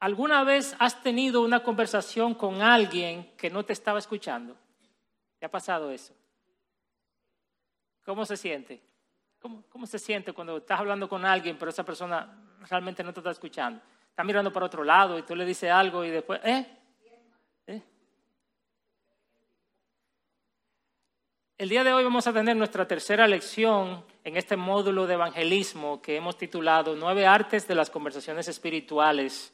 ¿Alguna vez has tenido una conversación con alguien que no te estaba escuchando? ¿Te ha pasado eso? ¿Cómo se siente? ¿Cómo, ¿Cómo, se siente cuando estás hablando con alguien, pero esa persona realmente no te está escuchando? Está mirando para otro lado y tú le dices algo y después, ¿eh? ¿Eh? El día de hoy vamos a tener nuestra tercera lección en este módulo de evangelismo que hemos titulado Nueve artes de las conversaciones espirituales.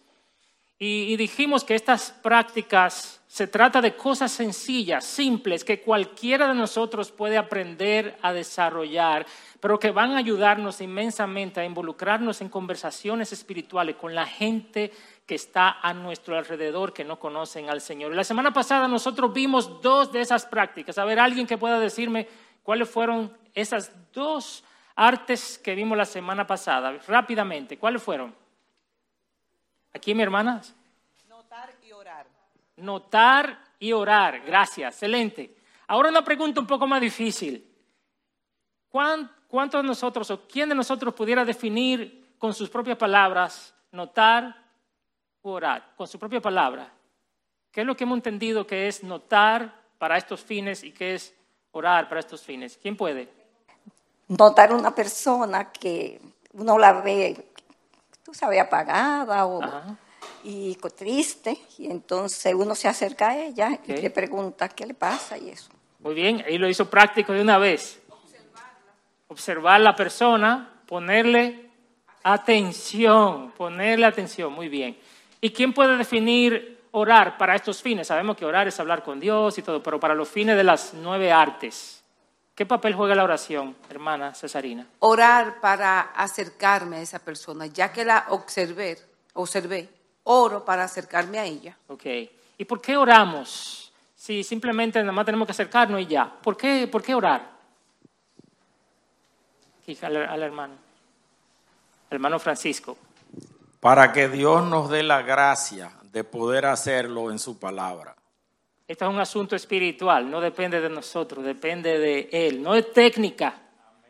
Y, y, dijimos que estas prácticas se trata de cosas sencillas, simples, que cualquiera de nosotros puede aprender a desarrollar, pero que van a ayudarnos inmensamente a involucrarnos en conversaciones espirituales con la gente que está a nuestro alrededor que no conocen al Señor. La semana pasada nosotros vimos dos de esas prácticas. A ver, alguien que pueda decirme cuáles fueron esas dos artes que vimos la semana pasada, rápidamente, ¿cuáles fueron? Aquí, mi hermana. Notar y orar. Notar y orar. Gracias, excelente. Ahora una pregunta un poco más difícil. ¿Cuántos de nosotros o quién de nosotros pudiera definir con sus propias palabras notar u orar? Con su propia palabra. ¿Qué es lo que hemos entendido que es notar para estos fines y qué es orar para estos fines? ¿Quién puede? Notar una persona que uno la ve tú sabes, apagada o, y triste, y entonces uno se acerca a ella okay. y le pregunta qué le pasa y eso. Muy bien, ahí lo hizo práctico de una vez. Observarla. Observar la persona, ponerle atención, ponerle atención, muy bien. ¿Y quién puede definir orar para estos fines? Sabemos que orar es hablar con Dios y todo, pero para los fines de las nueve artes. ¿Qué papel juega la oración, hermana Cesarina? Orar para acercarme a esa persona, ya que la observé, observé, oro para acercarme a ella. Ok. ¿Y por qué oramos? Si simplemente nada más tenemos que acercarnos y ya. ¿Por qué, por qué orar? Aquí, al, al hermano. Hermano Francisco. Para que Dios nos dé la gracia de poder hacerlo en su palabra. Esto es un asunto espiritual, no depende de nosotros, depende de Él, no es técnica.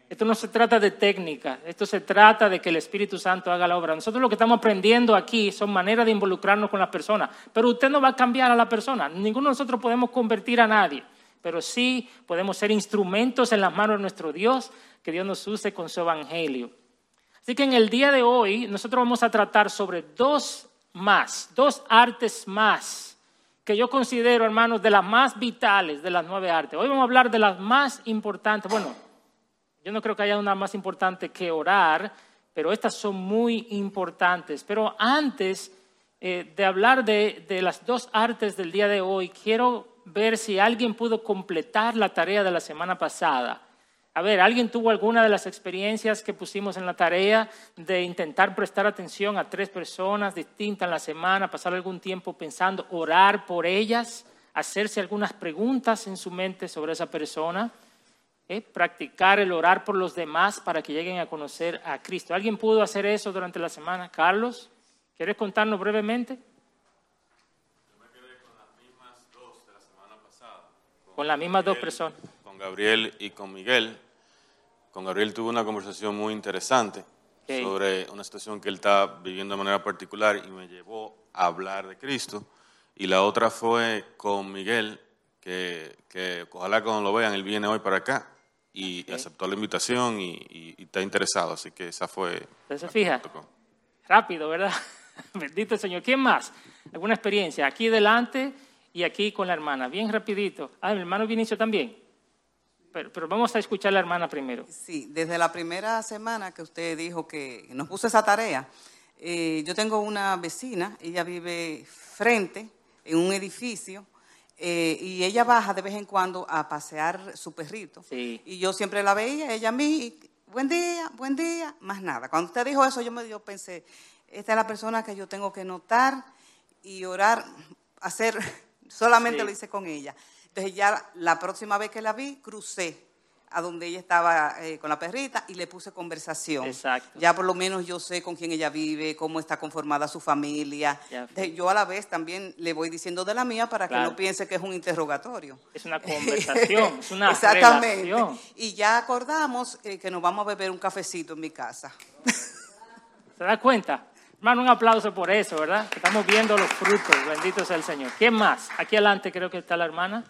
Esto no se trata de técnica, esto se trata de que el Espíritu Santo haga la obra. Nosotros lo que estamos aprendiendo aquí son maneras de involucrarnos con las personas, pero usted no va a cambiar a la persona, ninguno de nosotros podemos convertir a nadie, pero sí podemos ser instrumentos en las manos de nuestro Dios, que Dios nos use con su evangelio. Así que en el día de hoy nosotros vamos a tratar sobre dos más, dos artes más que yo considero, hermanos, de las más vitales de las nueve artes. Hoy vamos a hablar de las más importantes. Bueno, yo no creo que haya una más importante que orar, pero estas son muy importantes. Pero antes eh, de hablar de, de las dos artes del día de hoy, quiero ver si alguien pudo completar la tarea de la semana pasada. A ver, ¿alguien tuvo alguna de las experiencias que pusimos en la tarea de intentar prestar atención a tres personas distintas en la semana, pasar algún tiempo pensando, orar por ellas, hacerse algunas preguntas en su mente sobre esa persona, ¿eh? practicar el orar por los demás para que lleguen a conocer a Cristo? ¿Alguien pudo hacer eso durante la semana? Carlos, ¿quieres contarnos brevemente? Yo me quedé con las mismas dos de la semana pasada. Con, con las mismas Miguel, dos personas. Con Gabriel y con Miguel con Gabriel tuve una conversación muy interesante okay. sobre una situación que él está viviendo de manera particular y me llevó a hablar de Cristo. Y la otra fue con Miguel, que, que ojalá cuando lo vean, él viene hoy para acá y okay. aceptó la invitación y, y, y, está interesado. Así que esa fue... ¿Se fija? Rápido, ¿verdad? Bendito el Señor. ¿Quién más? ¿Alguna experiencia? Aquí delante y aquí con la hermana. Bien rapidito. Ah, el hermano Vinicio también. Pero, pero, vamos a escuchar a la hermana primero. Sí, desde la primera semana que usted dijo que nos puso esa tarea, eh, yo tengo una vecina, ella vive frente en un edificio eh, y ella baja de vez en cuando a pasear su perrito. Sí. Y yo siempre la veía, ella a mí, buen día, buen día, más nada. Cuando usted dijo eso, yo me yo pensé, esta es la persona que yo tengo que notar y orar, hacer, solamente sí. lo hice con ella. Entonces ya la próxima vez que la vi, crucé a donde ella estaba eh, con la perrita y le puse conversación. Exacto. Ya por lo menos yo sé con quién ella vive, cómo está conformada su familia. Entonces, yo a la vez también le voy diciendo de la mía para claro. que no piense que es un interrogatorio. Es una conversación, es una Exactamente. relación. Y ya acordamos eh, que nos vamos a beber un cafecito en mi casa. ¿Se da cuenta? Hermano, un aplauso por eso, ¿verdad? Estamos viendo los frutos, bendito sea el Señor. ¿Quién más? Aquí adelante creo que está la hermana.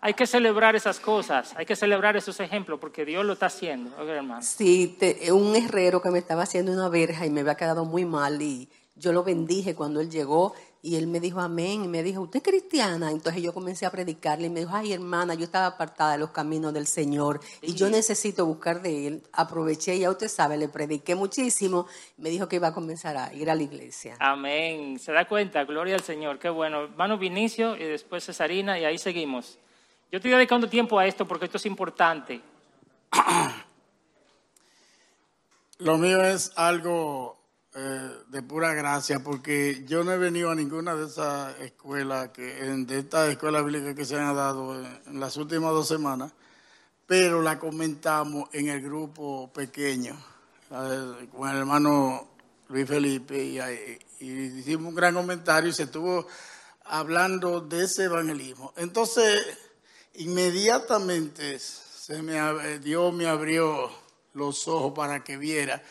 Hay que celebrar esas cosas, hay que celebrar esos ejemplos porque Dios lo está haciendo, hermano. Sí, un herrero que me estaba haciendo una verja y me había quedado muy mal y yo lo bendije cuando él llegó y él me dijo amén y me dijo, ¿usted es cristiana? Entonces yo comencé a predicarle y me dijo, ay hermana, yo estaba apartada de los caminos del Señor y yo necesito buscar de él. Aproveché y ya usted sabe, le prediqué muchísimo. Me dijo que iba a comenzar a ir a la iglesia. Amén. ¿Se da cuenta? Gloria al Señor. Qué bueno. Hermano Vinicio y después Cesarina y ahí seguimos. Yo estoy dedicando tiempo a esto porque esto es importante. Lo mío es algo eh, de pura gracia, porque yo no he venido a ninguna de esas escuelas, de estas escuelas bíblicas que se han dado en, las últimas dos semanas, pero la comentamos en el grupo pequeño, con el hermano Luis Felipe, y hicimos un gran comentario y se estuvo hablando de ese evangelismo. Entonces, inmediatamente se me, Dios me abrió los ojos para que viera.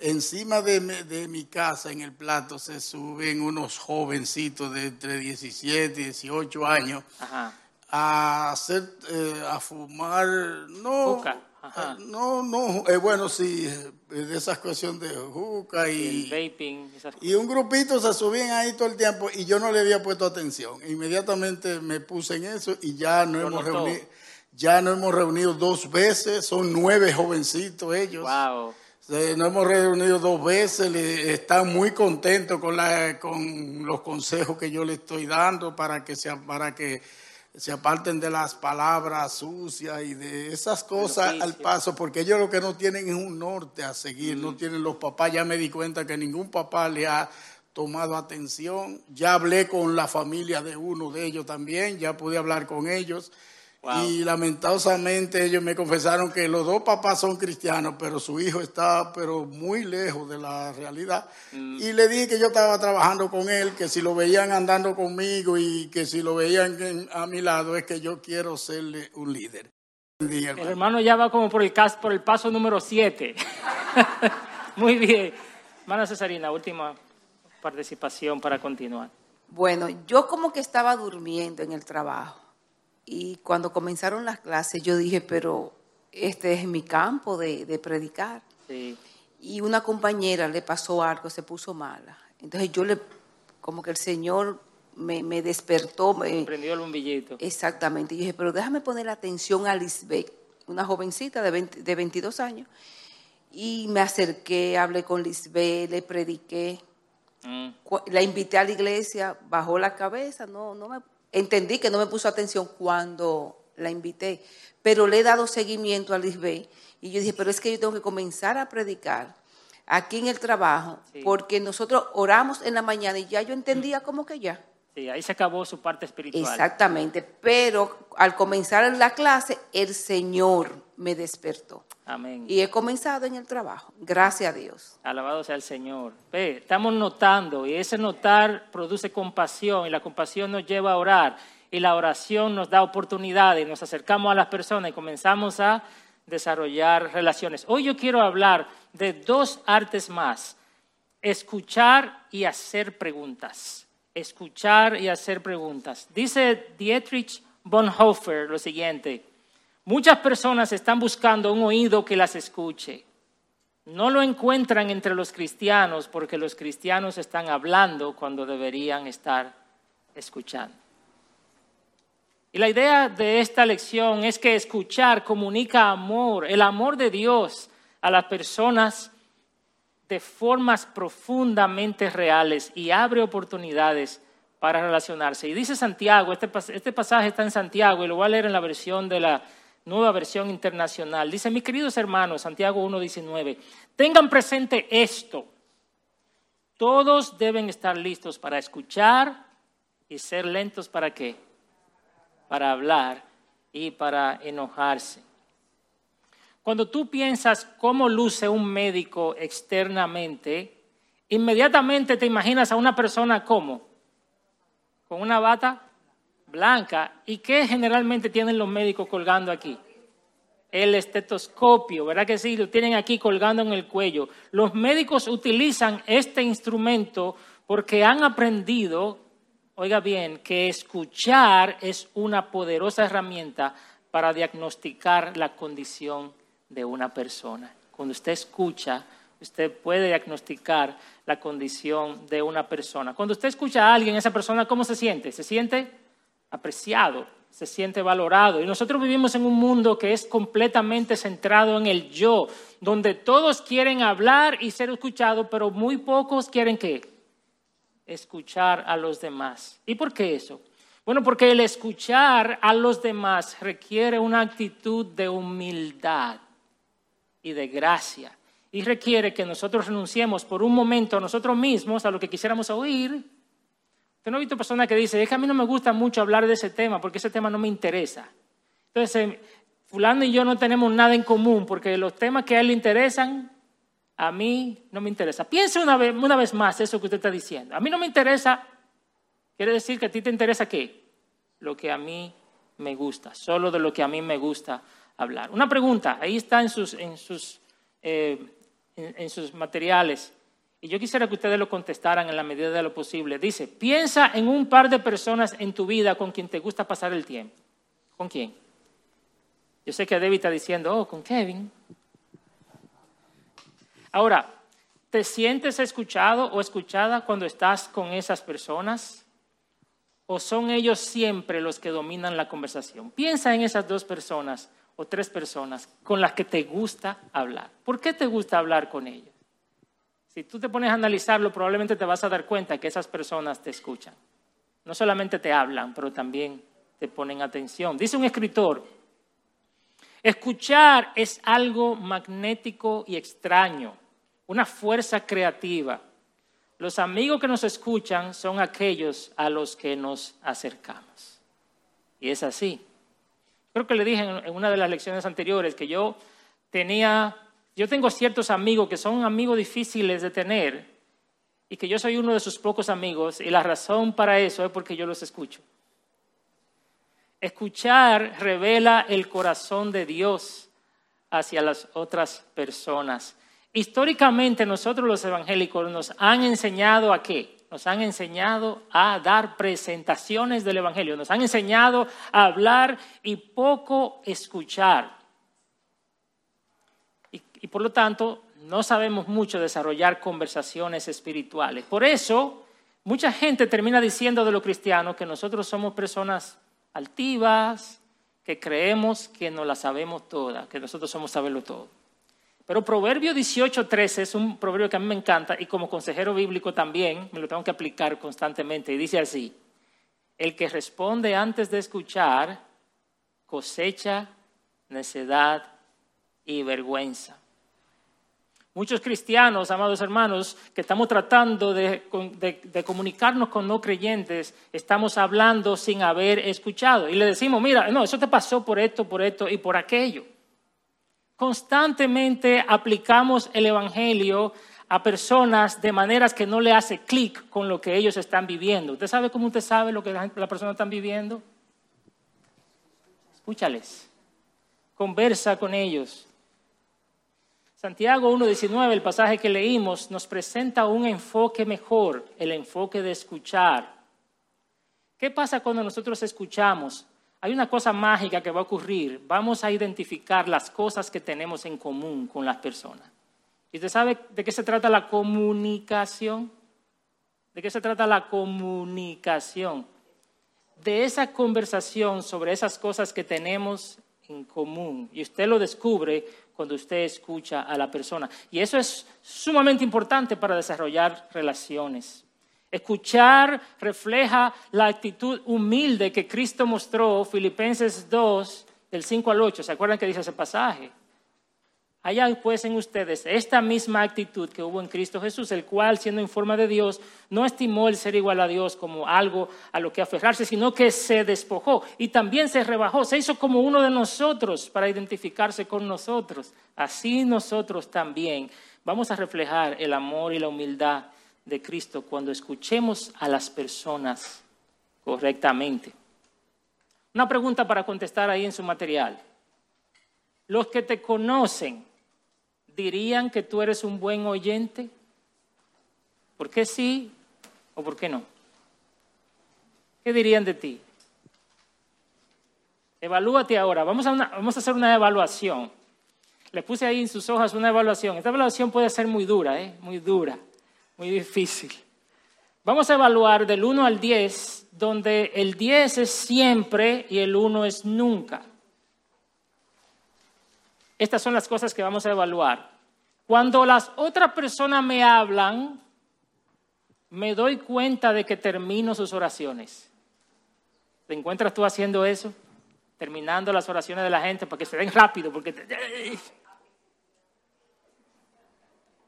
Encima de, mi casa, en el plato, se suben unos jovencitos de entre 17 y 18 años a hacer, eh, a fumar, no, eh, no, no, eh, bueno, sí, de esas cuestiones de juca y, vaping, y un grupito se subían ahí todo el tiempo y yo no le había puesto atención. Inmediatamente me puse en eso y ya no hemos reunido, ya no hemos reunido dos veces, son nueve jovencitos ellos. Wow nos hemos reunido dos veces, están muy contentos con, la, con los consejos que yo le estoy dando para que, se, para que se aparten de las palabras sucias y de esas cosas al paso, porque ellos lo que no tienen es un norte a seguir, no tienen los papás, ya me di cuenta que ningún papá le ha tomado atención, ya hablé con la familia de uno de ellos también, ya pude hablar con ellos y lamentablemente ellos me confesaron que los dos papás son cristianos, pero su hijo está pero muy lejos de la realidad. Mm. Y le dije que yo estaba trabajando con él, que si lo veían andando conmigo y que si lo veían a mi lado es que yo quiero serle un líder. El hermano ya va como por el, por el paso número 7. muy bien. Hermana Cesarina, última participación para continuar. Bueno, yo como que estaba durmiendo en el trabajo y cuando comenzaron las clases yo dije, pero este es mi campo de, predicar. Y una compañera le pasó algo, se puso mala. Entonces yo le, como que el Señor me, despertó. Me prendió el bombillito. Exactamente. Y dije, pero déjame poner atención a Lisbeth, una jovencita de, de 22 años. Y me acerqué, hablé con Lisbeth, le prediqué. Mm. La invité a la iglesia, bajó la cabeza, no, no me entendí que no me puso atención cuando la invité, pero le he dado seguimiento a Lisbeth y yo dije, pero es que yo tengo que comenzar a predicar aquí en el trabajo, porque nosotros oramos en la mañana y ya yo entendía como que ya. Sí, ahí se acabó su parte espiritual. Exactamente, pero al comenzar la clase, el Señor me despertó. Amén. Y he comenzado en el trabajo, gracias a Dios. Alabado sea el Señor. Ve, estamos notando y ese notar produce compasión y la compasión nos lleva a orar y la oración nos da oportunidades, nos acercamos a las personas y comenzamos a desarrollar relaciones. Hoy yo quiero hablar de dos artes más, escuchar y hacer preguntas. Escuchar y hacer preguntas. Dice Dietrich Bonhoeffer lo siguiente, Muchas personas están buscando un oído que las escuche. No lo encuentran entre los cristianos porque los cristianos están hablando cuando deberían estar escuchando. Y la idea de esta lección es que escuchar comunica amor, el amor de Dios a las personas de formas profundamente reales y abre oportunidades para relacionarse. Y dice Santiago, este, este pasaje está en Santiago y lo voy a leer en la versión de la nueva versión internacional. Dice, mis queridos hermanos, Santiago 1.19, tengan presente esto. Todos deben estar listos para escuchar y ser lentos para qué? Para hablar y para enojarse. Cuando tú piensas cómo luce un médico externamente, inmediatamente te imaginas a una persona como, con una bata blanca. ¿Y qué generalmente tienen los médicos colgando aquí? el estetoscopio, ¿verdad que sí? Lo tienen aquí colgando en el cuello. Los médicos utilizan este instrumento porque han aprendido, oiga bien, que escuchar es una poderosa herramienta para diagnosticar la condición de una persona. Cuando usted escucha, usted puede diagnosticar la condición de una persona. Cuando usted escucha a alguien, esa persona, ¿cómo se siente? Se siente apreciado, se siente valorado. Y nosotros vivimos en un mundo que es completamente centrado en el yo, donde todos quieren hablar y ser escuchados, pero muy pocos quieren qué? Escuchar a los demás. ¿Y por qué eso? Bueno, porque el escuchar a los demás requiere una actitud de humildad y de gracia. Y requiere que nosotros renunciemos por un momento a nosotros mismos, a lo que quisiéramos oír, Usted no ha visto personas que dicen, es que a mí no me gusta mucho hablar de ese tema porque ese tema no me interesa. Entonces, eh, fulano y yo no tenemos nada en común porque los temas que a él le interesan, a mí no me interesa. Piense una vez, una vez más eso que usted está diciendo. A mí no me interesa, quiere decir que a ti te interesa qué? Lo que a mí me gusta, solo de lo que a mí me gusta hablar. Una pregunta, ahí está en sus, en sus, eh, en sus materiales. Y yo quisiera que ustedes lo contestaran en la medida de lo posible. Dice, piensa en un par de personas en tu vida con quien te gusta pasar el tiempo. ¿Con quién? Yo sé que David está diciendo, oh, con Kevin. Ahora, ¿te sientes escuchado o escuchada cuando estás con esas personas? ¿O son ellos siempre los que dominan la conversación? Piensa en esas dos personas o tres personas con las que te gusta hablar. ¿Por qué te gusta hablar con ellos? Si tú te pones a analizarlo, probablemente te vas a dar cuenta que esas personas te escuchan. No solamente te hablan, pero también te ponen atención. Dice un escritor, escuchar es algo magnético y extraño, una fuerza creativa. Los amigos que nos escuchan son aquellos a los que nos acercamos. Y es así. Creo que le dije en una de las lecciones anteriores que yo tenía yo tengo ciertos amigos que son amigos difíciles de tener y que yo soy uno de sus pocos amigos y la razón para eso es porque yo los escucho. Escuchar revela el corazón de Dios hacia las otras personas. Históricamente nosotros los evangélicos nos han enseñado a qué? Nos han enseñado a dar presentaciones del Evangelio, nos han enseñado a hablar y poco escuchar y por lo tanto no sabemos mucho desarrollar conversaciones espirituales. Por eso, mucha gente termina diciendo de los cristianos que nosotros somos personas altivas, que creemos que no la sabemos toda, que nosotros somos saberlo todo. Pero Proverbio 18:13 es un proverbio que a mí me encanta y como consejero bíblico también me lo tengo que aplicar constantemente. Y dice así, el que responde antes de escuchar cosecha necedad y vergüenza. Muchos cristianos, amados hermanos, que estamos tratando de, comunicarnos con no creyentes, estamos hablando sin haber escuchado. Y le decimos, mira, no, eso te pasó por esto, por esto y por aquello. Constantemente aplicamos el Evangelio a personas de maneras que no le hace clic con lo que ellos están viviendo. ¿Usted sabe cómo usted sabe lo que la, la persona está viviendo? Escúchales, conversa con ellos Santiago 1.19, el pasaje que leímos, nos presenta un enfoque mejor, el enfoque de escuchar. ¿Qué pasa cuando nosotros escuchamos? Hay una cosa mágica que va a ocurrir. Vamos a identificar las cosas que tenemos en común con las personas. ¿Y usted sabe de qué se trata la comunicación? ¿De qué se trata la comunicación? De esa conversación sobre esas cosas que tenemos en común. Y usted lo descubre cuando usted escucha a la persona. Y eso es sumamente importante para desarrollar relaciones. Escuchar refleja la actitud humilde que Cristo mostró, Filipenses 2, del 5 al 8. ¿Se acuerdan que dice ese pasaje? Haya pues en ustedes esta misma actitud que hubo en Cristo Jesús, el cual, siendo en forma de Dios, no estimó el ser igual a Dios como algo a lo que aferrarse, sino que se despojó y también se rebajó, se hizo como uno de nosotros para identificarse con nosotros. Así nosotros también vamos a reflejar el amor y la humildad de Cristo cuando escuchemos a las personas correctamente. Una pregunta para contestar ahí en su material. Los que te conocen dirían que tú eres un buen oyente. ¿Por qué sí o por qué no? ¿Qué dirían de ti? Evalúate ahora. Vamos a, vamos a hacer una evaluación. Le puse ahí en sus hojas una evaluación. Esta evaluación puede ser muy dura, ¿eh? muy dura, muy difícil. Vamos a evaluar del 1 al 10, donde el 10 es siempre y el 1 es nunca. Estas son las cosas que vamos a evaluar. Cuando las otras personas me hablan, me doy cuenta de que termino sus oraciones. ¿Te encuentras tú haciendo eso? Terminando las oraciones de la gente para que se den rápido, porque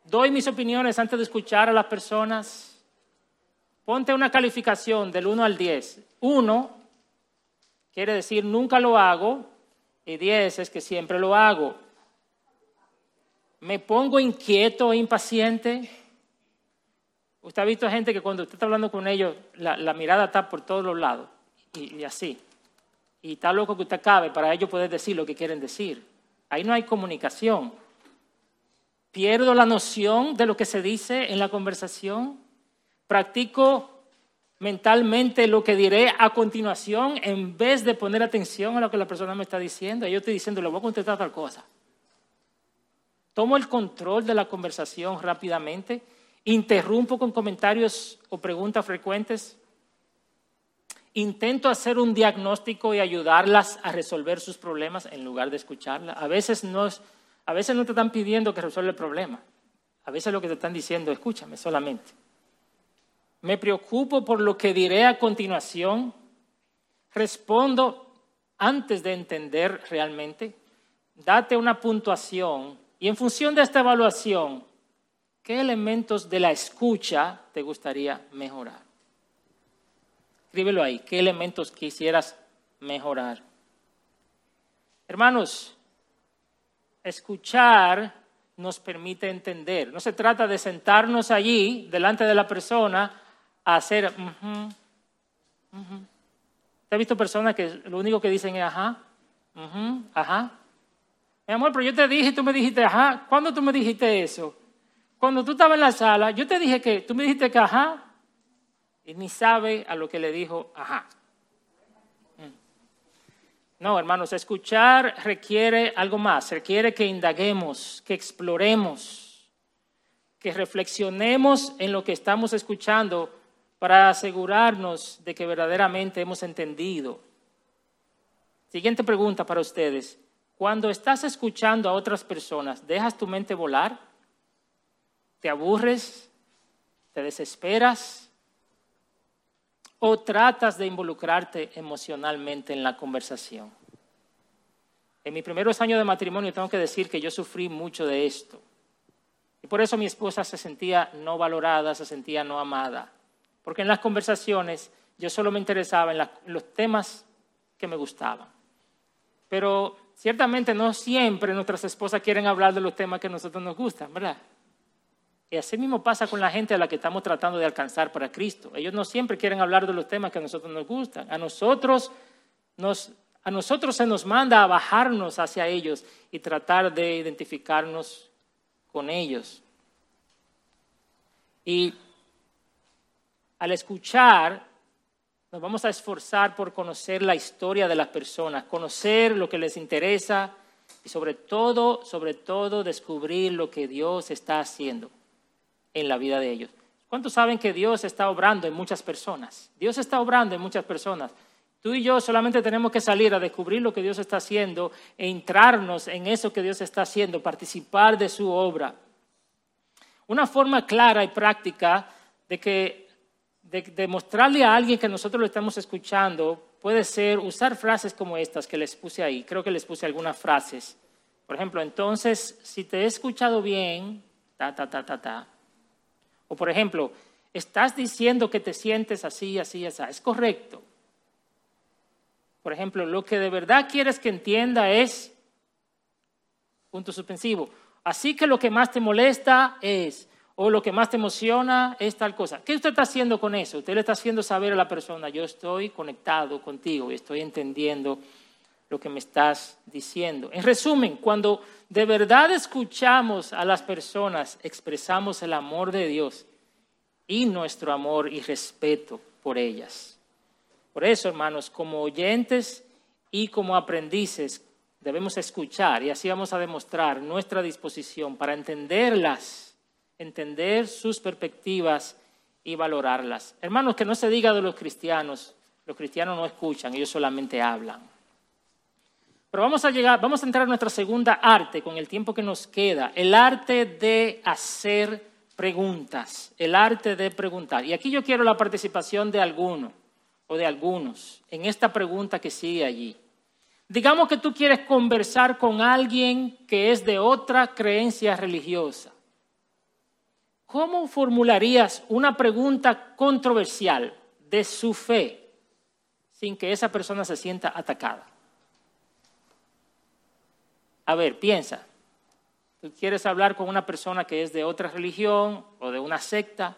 doy mis opiniones antes de escuchar a las personas. Ponte una calificación del 1 al 10. 1 quiere decir nunca lo hago y 10 es que siempre lo hago. Me pongo inquieto e impaciente. Usted ha visto gente que cuando usted está hablando con ellos, la, mirada está por todos los lados y, y así. Y está loco que usted acabe para ellos poder decir lo que quieren decir. Ahí no hay comunicación. Pierdo la noción de lo que se dice en la conversación. Practico mentalmente lo que diré a continuación en vez de poner atención a lo que la persona me está diciendo. Yo estoy diciendo, le voy a contestar tal cosa. Tomo el control de la conversación rápidamente. Interrumpo con comentarios o preguntas frecuentes. Intento hacer un diagnóstico y ayudarlas a resolver sus problemas en lugar de escucharlas. A veces no, a veces no te están pidiendo que resuelva el problema. A veces lo que te están diciendo, escúchame solamente. Me preocupo por lo que diré a continuación. Respondo antes de entender realmente. Date una puntuación y en función de esta evaluación, ¿qué elementos de la escucha te gustaría mejorar? Escríbelo ahí. ¿Qué elementos quisieras mejorar? Hermanos, escuchar nos permite entender. No se trata de sentarnos allí, delante de la persona, hacer... Uh ¿Te has visto personas que lo único que dicen es ajá? ajá. Mi amor, pero yo te dije tú me dijiste ajá. ¿Cuándo tú me dijiste eso? Cuando tú estabas en la sala, yo te dije que tú me dijiste que ajá y ni sabe a lo que le dijo, ajá. Mm. No, hermanos, escuchar requiere algo más, requiere que indaguemos, que exploremos, que reflexionemos en lo que estamos escuchando para asegurarnos de que verdaderamente hemos entendido. Siguiente pregunta para ustedes. Cuando estás escuchando a otras personas, ¿dejas tu mente volar? ¿Te aburres? ¿Te desesperas? o tratas de involucrarte emocionalmente en la conversación. En mis primeros años de matrimonio tengo que decir que yo sufrí mucho de esto. Y por eso mi esposa se sentía no valorada, se sentía no amada. Porque en las conversaciones yo solo me interesaba en, los temas que me gustaban. Pero ciertamente no siempre nuestras esposas quieren hablar de los temas que a nosotros nos gustan, ¿verdad? Y así mismo pasa con la gente a la que estamos tratando de alcanzar para Cristo. Ellos no siempre quieren hablar de los temas que a nosotros nos gustan. A nosotros, a nosotros se nos manda a bajarnos hacia ellos y tratar de identificarnos con ellos. Y al escuchar, nos vamos a esforzar por conocer la historia de las personas, conocer lo que les interesa y sobre todo, sobre todo, descubrir lo que Dios está haciendo en la vida de ellos. ¿Cuántos saben que Dios está obrando en muchas personas? Dios está obrando en muchas personas. Tú y yo solamente tenemos que salir a descubrir lo que Dios está haciendo e entrarnos en eso que Dios está haciendo, participar de su obra. Una forma clara y práctica de que de, mostrarle a alguien que nosotros lo estamos escuchando puede ser usar frases como estas que les puse ahí. Creo que les puse algunas frases. Por ejemplo, entonces, si te he escuchado bien, ta, ta, ta, ta, ta, o por ejemplo, estás diciendo que te sientes así, así, así. Es correcto. Por ejemplo, lo que de verdad quieres que entienda es, punto suspensivo, así que lo que más te molesta es, o lo que más te emociona es tal cosa. ¿Qué usted está haciendo con eso? Usted le está haciendo saber a la persona, yo estoy conectado contigo y estoy entendiendo lo que me estás diciendo. En resumen, cuando de verdad escuchamos a las personas, expresamos el amor de Dios y nuestro amor y respeto por ellas. Por eso, hermanos, como oyentes y como aprendices, debemos escuchar y así vamos a demostrar nuestra disposición para entenderlas, entender sus perspectivas y valorarlas. Hermanos, que no se diga de los cristianos, los cristianos no escuchan, ellos solamente hablan. Pero vamos a llegar, vamos a entrar a nuestra segunda arte con el tiempo que nos queda, el arte de hacer preguntas, el arte de preguntar. Y aquí yo quiero la participación de alguno o de algunos en esta pregunta que sigue allí. Digamos que tú quieres conversar con alguien que es de otra creencia religiosa. ¿Cómo formularías una pregunta controversial de su fe sin que esa persona se sienta atacada? A ver, piensa. Tú quieres hablar con una persona que es de otra religión o de una secta.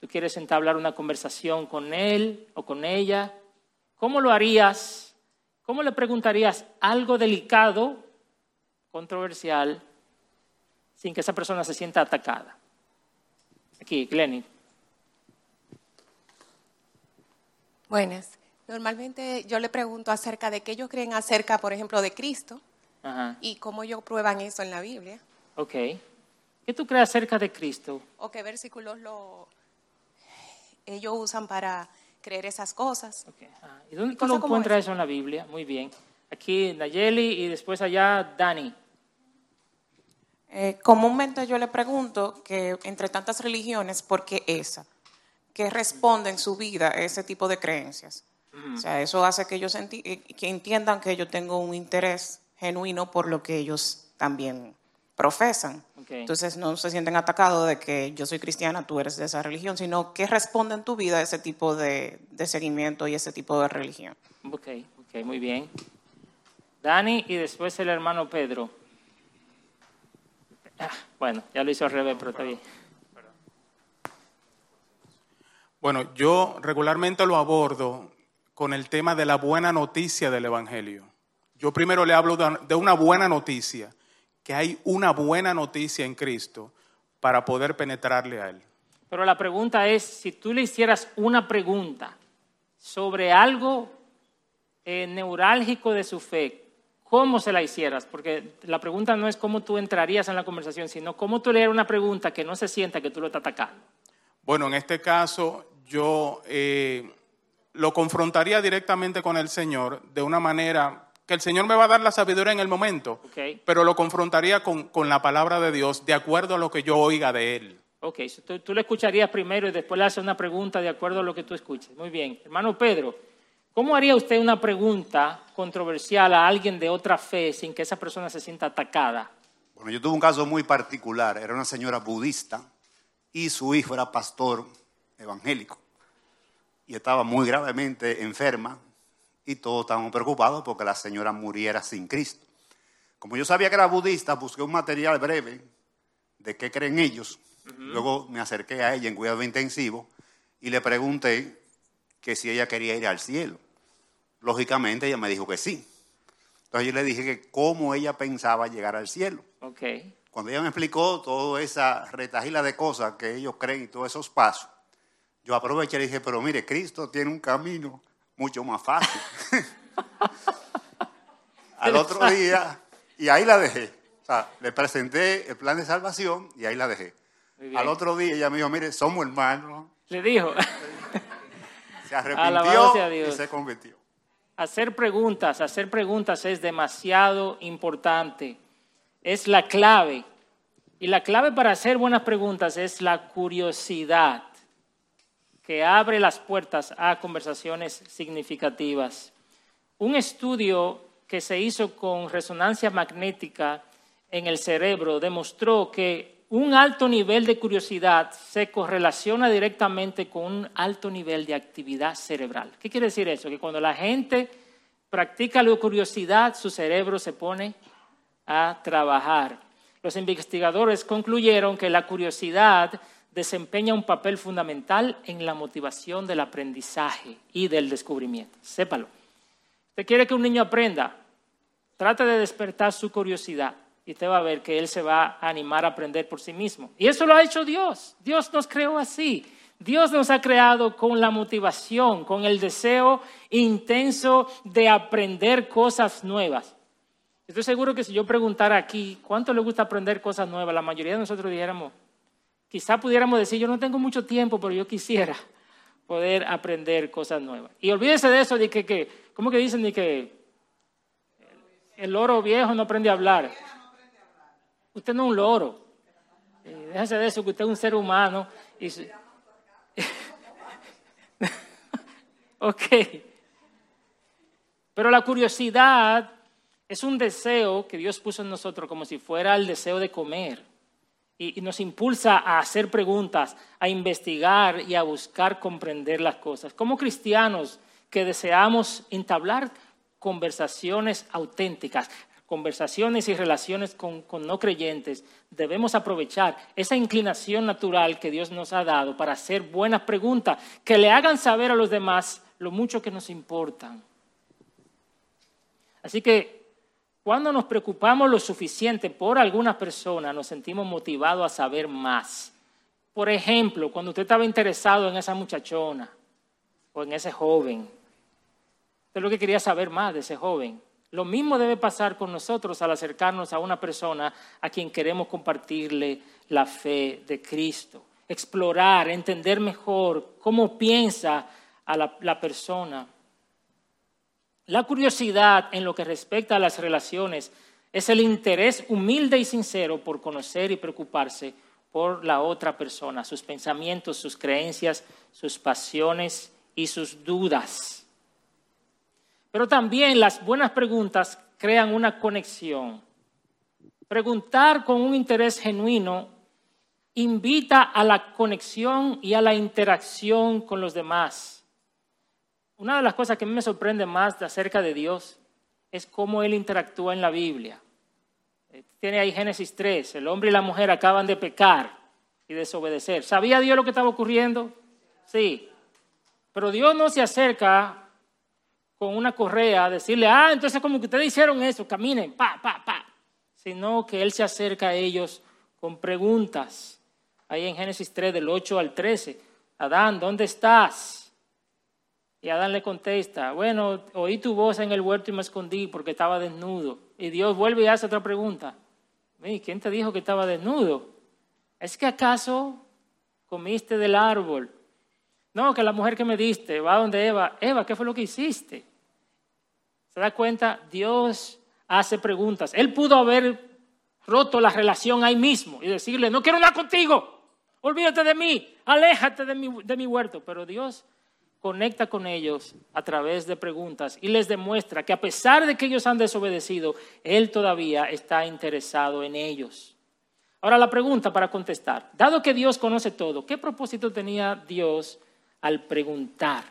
Tú quieres entablar una conversación con él o con ella. ¿Cómo lo harías? ¿Cómo le preguntarías algo delicado, controversial, sin que esa persona se sienta atacada? Aquí, Glenny. Buenas. Normalmente yo le pregunto acerca de qué ellos creen acerca, por ejemplo, de Cristo y cómo ellos prueban eso en la Biblia. Ok. ¿Qué tú crees acerca de Cristo? O qué versículos lo, ellos usan para creer esas cosas. Okay. Ah, ¿Y dónde tú lo encuentras eso en la Biblia? Muy bien. Aquí Nayeli y después allá Dani. Eh, comúnmente yo le pregunto que entre tantas religiones, ¿por qué esa? ¿Qué responde en su vida a ese tipo de creencias? O sea, eso hace que ellos eh, que entiendan que yo tengo un interés genuino por lo que ellos también profesan. Entonces no se sienten atacados de que yo soy cristiana, tú eres de esa religión, sino que responde en tu vida ese tipo de, de seguimiento y ese tipo de religión. Ok, ok, muy bien. Dani y después el hermano Pedro. Ah, bueno, ya lo hizo al revés, pero está bien. Bueno, yo regularmente lo abordo con el tema de la buena noticia del Evangelio. Yo primero le hablo de una buena noticia, que hay una buena noticia en Cristo para poder penetrarle a Él. Pero la pregunta es, si tú le hicieras una pregunta sobre algo eh, neurálgico de su fe, ¿cómo se la hicieras? Porque la pregunta no es cómo tú entrarías en la conversación, sino cómo tú le harías una pregunta que no se sienta que tú lo estás atacando. Bueno, en este caso yo eh, lo confrontaría directamente con el Señor de una manera que el Señor me va a dar la sabiduría en el momento, pero lo confrontaría con, la palabra de Dios de acuerdo a lo que yo oiga de Él. Ok, tú, tú, le escucharías primero y después le haces una pregunta de acuerdo a lo que tú escuches. Muy bien. Hermano Pedro, ¿cómo haría usted una pregunta controversial a alguien de otra fe sin que esa persona se sienta atacada? Bueno, yo tuve un caso muy particular. Era una señora budista y su hijo era pastor evangélico y estaba muy gravemente enferma y todos estábamos preocupados porque la señora muriera sin Cristo. Como yo sabía que era budista, busqué un material breve de qué creen ellos. Luego me acerqué a ella en cuidado intensivo y le pregunté que si ella quería ir al cielo. Lógicamente ella me dijo que sí. Entonces yo le dije que cómo ella pensaba llegar al cielo. Okay. Cuando ella me explicó toda esa retajila de cosas que ellos creen y todos esos pasos, yo aproveché y le dije, pero mire, Cristo tiene un camino mucho más fácil. Al otro día, y ahí la dejé. O sea, le presenté el plan de salvación y ahí la dejé. Al otro día ella me dijo, mire, somos hermanos. Le dijo. Se arrepintió y se convirtió. Hacer preguntas, hacer preguntas es demasiado importante. Es la clave. Y la clave para hacer buenas preguntas es la curiosidad que abre las puertas a conversaciones significativas. Un estudio que se hizo con resonancia magnética en el cerebro demostró que un alto nivel de curiosidad se correlaciona directamente con un alto nivel de actividad cerebral. ¿Qué quiere decir eso? Que cuando la gente practica la curiosidad, su cerebro se pone a trabajar. Los investigadores concluyeron que la curiosidad desempeña un papel fundamental en la motivación del aprendizaje y del descubrimiento. Sépalo. Usted quiere que un niño aprenda, trate de despertar su curiosidad y usted va a ver que él se va a animar a aprender por sí mismo. Y eso lo ha hecho Dios. Dios nos creó así. Dios nos ha creado con la motivación, con el deseo intenso de aprender cosas nuevas. Estoy seguro que si yo preguntara aquí, ¿cuánto le gusta aprender cosas nuevas? La mayoría de nosotros dijéramos, quizá pudiéramos decir, yo no tengo mucho tiempo, pero yo quisiera poder aprender cosas nuevas. Y olvídese de eso, de que, que ¿cómo que dicen? De que el loro viejo no aprende a hablar. Usted no es un loro. Eh, déjese de eso, que usted es un ser humano. Ok. Pero la curiosidad es un deseo que Dios puso en nosotros como si fuera el deseo de comer. Y, nos impulsa a hacer preguntas, a investigar y a buscar comprender las cosas. Como cristianos que deseamos entablar conversaciones auténticas, conversaciones y relaciones con, no creyentes, debemos aprovechar esa inclinación natural que Dios nos ha dado para hacer buenas preguntas que le hagan saber a los demás lo mucho que nos importan. Así que cuando nos preocupamos lo suficiente por alguna persona, nos sentimos motivados a saber más. Por ejemplo, cuando usted estaba interesado en esa muchachona o en ese joven, usted lo que quería saber más de ese joven. Lo mismo debe pasar con nosotros al acercarnos a una persona a quien queremos compartirle la fe de Cristo. Explorar, entender mejor cómo piensa a la, la persona. La curiosidad en lo que respecta a las relaciones es el interés humilde y sincero por conocer y preocuparse por la otra persona, sus pensamientos, sus creencias, sus pasiones y sus dudas. Pero también las buenas preguntas crean una conexión. Preguntar con un interés genuino invita a la conexión y a la interacción con los demás. Una de las cosas que a mí me sorprende más de acerca de Dios es cómo Él interactúa en la Biblia. Eh, tiene ahí Génesis 3, el hombre y la mujer acaban de pecar y desobedecer. ¿Sabía Dios lo que estaba ocurriendo? Sí. Pero Dios no se acerca con una correa a decirle, ah, entonces como que ustedes hicieron eso, caminen, pa, pa, pa. Sino que Él se acerca a ellos con preguntas. Ahí en Génesis 3, del 8 al 13. Adán, ¿dónde estás? Y Adán le contesta, bueno, oí tu voz en el huerto y me escondí porque estaba desnudo. Y Dios vuelve y hace otra pregunta. ¿Quién te dijo que estaba desnudo? ¿Es que acaso comiste del árbol? No, que la mujer que me diste va donde Eva. Eva, ¿qué fue lo que hiciste? ¿Se da cuenta? Dios hace preguntas. Él pudo haber roto la relación ahí mismo y decirle, no quiero nada contigo, olvídate de mí, aléjate de mi, de mi huerto. Pero Dios conecta con ellos a través de preguntas y les demuestra que a pesar de que ellos han desobedecido, Él todavía está interesado en ellos. Ahora la pregunta para contestar, dado que Dios conoce todo, ¿qué propósito tenía Dios al preguntar?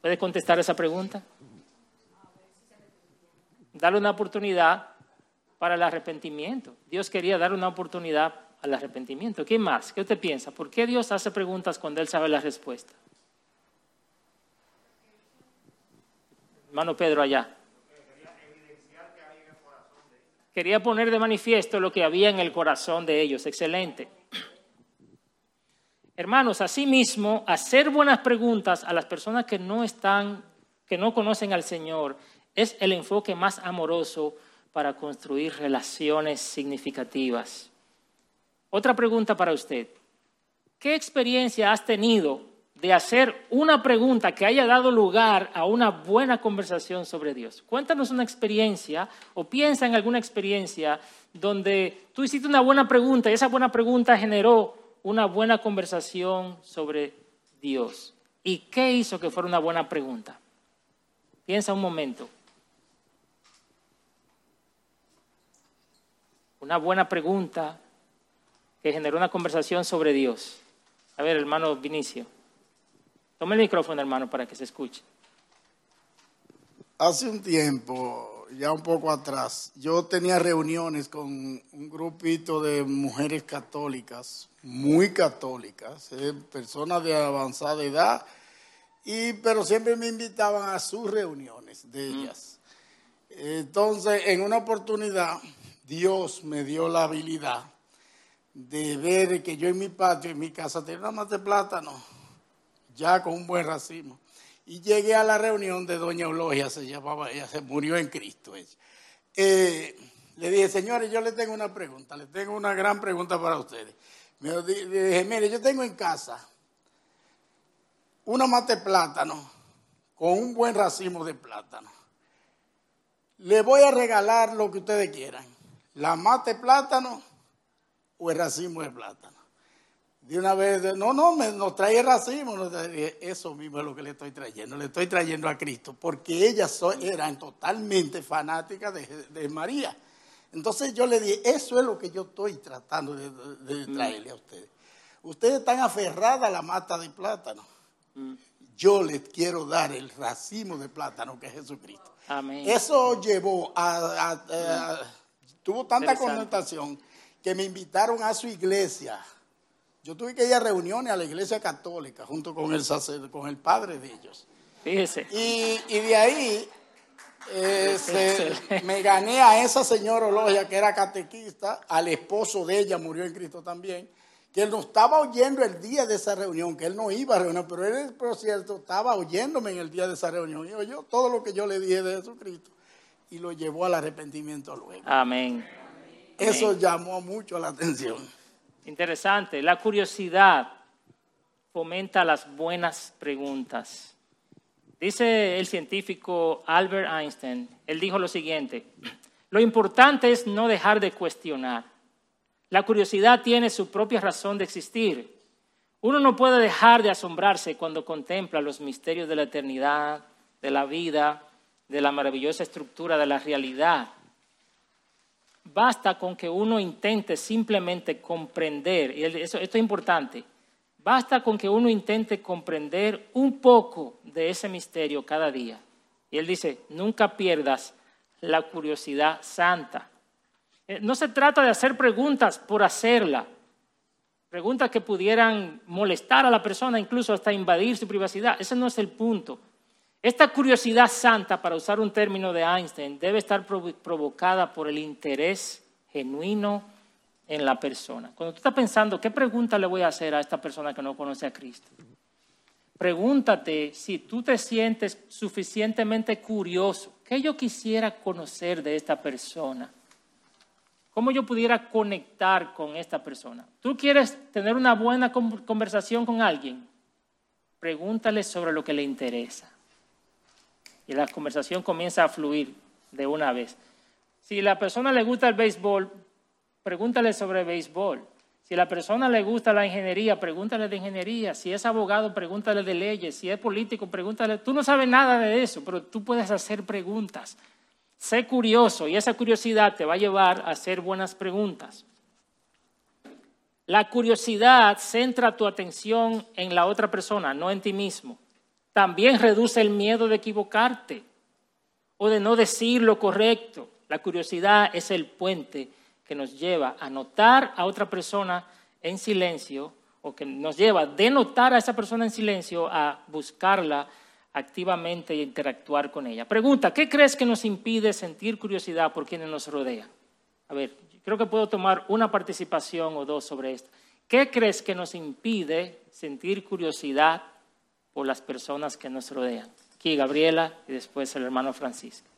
¿Puede contestar esa pregunta? Darle una oportunidad para el arrepentimiento. Dios quería dar una oportunidad al arrepentimiento. ¿Qué más? ¿Qué usted piensa? ¿Por qué Dios hace preguntas cuando Él sabe la respuesta? hermano Pedro allá. Quería poner de manifiesto lo que había en el corazón de ellos. Excelente. Hermanos, asimismo, hacer buenas preguntas a las personas que no están, que no conocen al Señor, es el enfoque más amoroso para construir relaciones significativas. Otra pregunta para usted. ¿Qué experiencia has tenido de hacer una pregunta que haya dado lugar a una buena conversación sobre Dios. Cuéntanos una experiencia o piensa en alguna experiencia donde tú hiciste una buena pregunta y esa buena pregunta generó una buena conversación sobre Dios. ¿Y qué hizo que fuera una buena pregunta? Piensa un momento. Una buena pregunta que generó una conversación sobre Dios. A ver, hermano Vinicio. Tome el micrófono, hermano, para que se escuche. Hace un tiempo, ya un poco atrás, yo tenía reuniones con un grupito de mujeres católicas, muy católicas, eh, personas de avanzada edad Y, pero siempre me invitaban a sus reuniones de mm. ellas. Entonces, en una oportunidad, Dios me dio la habilidad de ver que yo en mi patio, en mi casa, tenía una mata de plátano, ya con un buen racimo. Y llegué a la reunión de Doña Eulogia, se llamaba ella, se murió en Cristo ella. Eh, le dije, señores, yo le tengo una pregunta, le tengo una gran pregunta para ustedes. Me dije, mire, yo tengo en casa una mate plátano con un buen racimo de plátano. Le voy a regalar lo que ustedes quieran. La mate plátano o el racimo de plátano. De una vez, no, no, me, nos trae el racimo. eso mismo es lo que le estoy trayendo. Le estoy trayendo a Cristo, porque ellas eran totalmente fanáticas de, María. Entonces yo le dije, eso es lo que yo estoy tratando de, mm. traerle a ustedes. Ustedes están aferradas a la mata de plátano. Mm. Yo les quiero dar el racimo de plátano que es Jesucristo. Amén. Eso llevó a, tuvo tanta connotación que me invitaron a su iglesia. Yo tuve que ir a reuniones a la iglesia católica junto con el sacerdote, con el padre de ellos. Fíjese. Y, de ahí eh, me gané a esa señora logia que era catequista, al esposo de ella murió en Cristo también, que él no estaba oyendo el día de esa reunión, que él no iba a reunión, pero él, por cierto, estaba oyéndome en el día de esa reunión y oyó todo lo que yo le dije de Jesucristo y lo llevó al arrepentimiento luego. Amén. Eso llamó mucho la atención. Interesante. La curiosidad fomenta las buenas preguntas. Dice el científico Albert Einstein, él dijo lo siguiente, lo importante es no dejar de cuestionar. La curiosidad tiene su propia razón de existir. Uno no puede dejar de asombrarse cuando contempla los misterios de la eternidad, de la vida, de la maravillosa estructura de la realidad. Basta con que uno intente simplemente comprender, y esto es importante, basta con que uno intente comprender un poco de ese misterio cada día. Y él dice, nunca pierdas la curiosidad santa. Eh, no se trata de hacer preguntas por hacerla, preguntas que pudieran molestar a la persona, incluso hasta invadir su privacidad. Ese no es el punto. Esta curiosidad santa, para usar un término de Einstein, debe estar provocada por el interés genuino en la persona. Cuando tú estás pensando, ¿qué pregunta le voy a hacer a esta persona que no conoce a Cristo? Pregúntate si tú te sientes suficientemente curioso. ¿Qué yo quisiera conocer de esta persona? ¿Cómo yo pudiera conectar con esta persona? ¿Tú quieres tener una buena conversación con alguien? Pregúntale sobre lo que le interesa y la conversación comienza a fluir de una vez. Si la persona le gusta el béisbol, pregúntale sobre béisbol. Si la persona le gusta la ingeniería, pregúntale de ingeniería. Si es abogado, pregúntale de leyes. Si es político, pregúntale. Tú no sabes nada de eso, pero tú puedes hacer preguntas. Sé curioso y esa curiosidad te va a llevar a hacer buenas preguntas. La curiosidad centra tu atención en la otra persona, no en ti mismo también reduce el miedo de equivocarte o de no decir lo correcto. La curiosidad es el puente que nos lleva a notar a otra persona en silencio o que nos lleva de notar a esa persona en silencio a buscarla activamente e interactuar con ella. Pregunta, ¿qué crees que nos impide sentir curiosidad por quienes nos rodean? A ver, creo que puedo tomar una participación o dos sobre esto. ¿Qué crees que nos impide sentir curiosidad por las personas que nos rodean. Aquí Gabriela y después el hermano Francisco.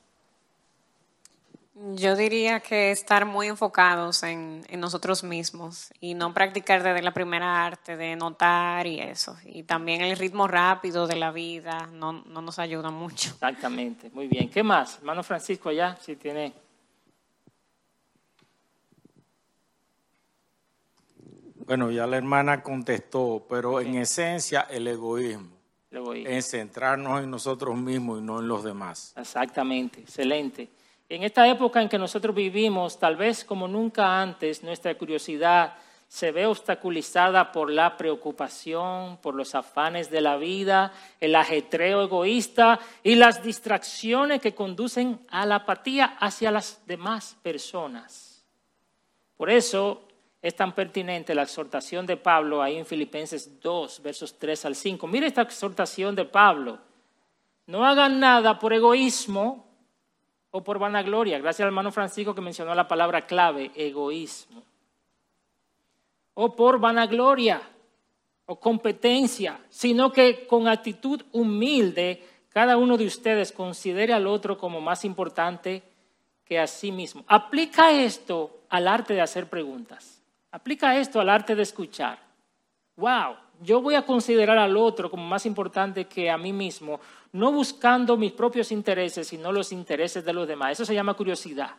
Yo diría que estar muy enfocados en, nosotros mismos y no practicar desde la primera arte de notar y eso. Y también el ritmo rápido de la vida no, no nos ayuda mucho. Exactamente, muy bien. ¿Qué más? Hermano Francisco allá, si tiene... Bueno, ya la hermana contestó, pero en esencia el egoísmo en centrarnos en nosotros mismos y no en los demás. Exactamente, excelente. En esta época en que nosotros vivimos, tal vez como nunca antes, nuestra curiosidad se ve obstaculizada por la preocupación, por los afanes de la vida, el ajetreo egoísta y las distracciones que conducen a la apatía hacia las demás personas. Por eso es tan pertinente la exhortación de Pablo ahí en Filipenses 2, versos 3 al 5. Mire esta exhortación de Pablo. No hagan nada por egoísmo o por vanagloria. Gracias al hermano Francisco que mencionó la palabra clave, egoísmo. O por vanagloria o competencia, sino que con actitud humilde cada uno de ustedes considere al otro como más importante que a sí mismo. Aplica esto al arte de hacer preguntas. Aplica esto al arte de escuchar. Wow, yo voy a considerar al otro como más importante que a mí mismo, no buscando mis propios intereses, sino los intereses de los demás. Eso se llama curiosidad.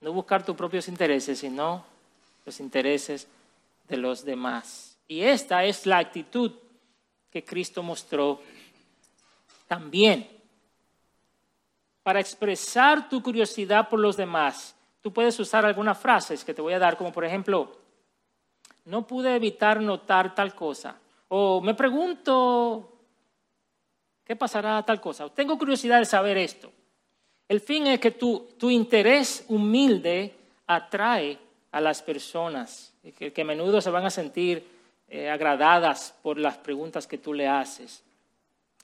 No buscar tus propios intereses, sino los intereses de los demás. Y esta es la actitud que Cristo mostró también. Para expresar tu curiosidad por los demás, tú puedes usar algunas frases que te voy a dar, como por ejemplo, no pude evitar notar tal cosa. O me pregunto, ¿qué pasará tal cosa? tengo curiosidad de saber esto. El fin es que tu, tu interés humilde atrae a las personas, que, que a menudo se van a sentir eh, agradadas por las preguntas que tú le haces.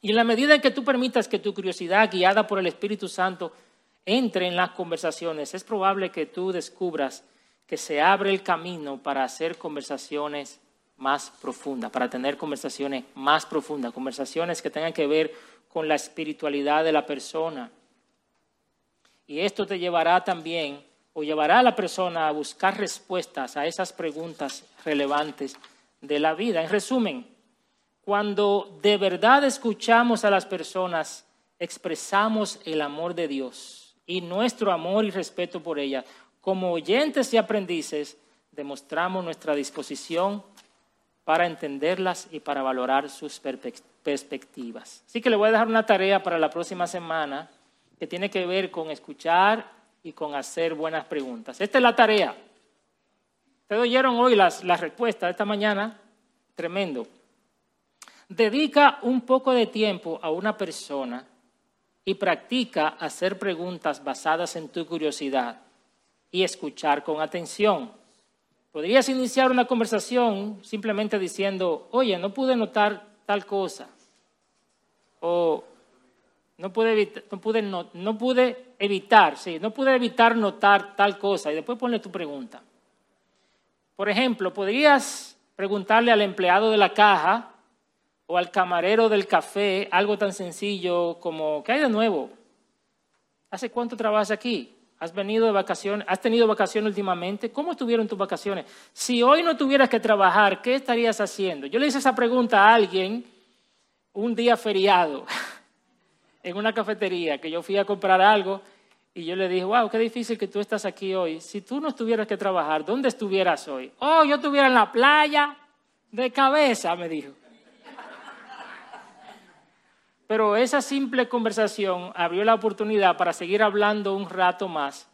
Y en la medida en que tú permitas que tu curiosidad, guiada por el Espíritu Santo, entre en las conversaciones, es probable que tú descubras que se abre el camino para hacer conversaciones más profundas, para tener conversaciones más profundas, conversaciones que tengan que ver con la espiritualidad de la persona. Y esto te llevará también, o llevará a la persona a buscar respuestas a esas preguntas relevantes de la vida. En resumen, cuando de verdad escuchamos a las personas, expresamos el amor de Dios y nuestro amor y respeto por ellas como oyentes y aprendices, demostramos nuestra disposición para entenderlas y para valorar sus perspectivas. Así que le voy a dejar una tarea para la próxima semana que tiene que ver con escuchar y con hacer buenas preguntas. Esta es la tarea. Ustedes oyeron hoy las, las respuestas de esta mañana. Tremendo. Dedica un poco de tiempo a una persona y practica hacer preguntas basadas en tu curiosidad y escuchar con atención. Podrías iniciar una conversación simplemente diciendo, oye, no pude notar tal cosa. O no pude, evitar, no pude, no, pude evitar, no pude evitar notar tal cosa. Y después ponle tu pregunta. Por ejemplo, podrías preguntarle al empleado de la caja o al camarero del café algo tan sencillo como, ¿qué hay de nuevo? ¿Hace cuánto trabajas aquí? ¿Has venido de vacaciones? ¿Has tenido vacaciones últimamente? ¿Cómo estuvieron tus vacaciones? Si hoy no tuvieras que trabajar, ¿qué estarías haciendo? Yo le hice esa pregunta a alguien un día feriado en una cafetería que yo fui a comprar algo y yo le dije, wow, qué difícil que tú estás aquí hoy. Si tú no tuvieras que trabajar, ¿dónde estuvieras hoy? Oh, yo estuviera en la playa de cabeza, me dijo. Pero esa simple conversación abrió la oportunidad para seguir hablando un rato más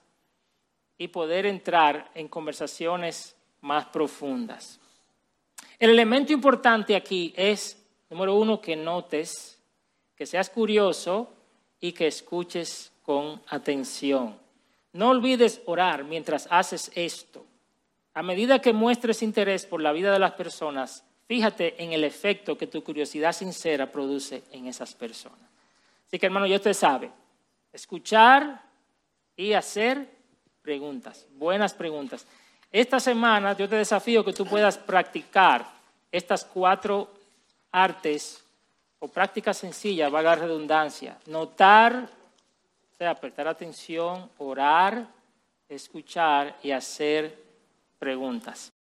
y poder entrar en conversaciones más profundas. El elemento importante aquí es, número uno, que notes, que seas curioso y que escuches con atención. No olvides orar mientras haces esto. A medida que muestres interés por la vida de las personas, Fíjate en el efecto que tu curiosidad sincera produce en esas personas. Así que hermano, ya usted sabe, escuchar y hacer preguntas, buenas preguntas. Esta semana yo te desafío que tú puedas practicar estas cuatro artes o prácticas sencillas, valga la redundancia. Notar, o sea, prestar atención, orar, escuchar y hacer preguntas.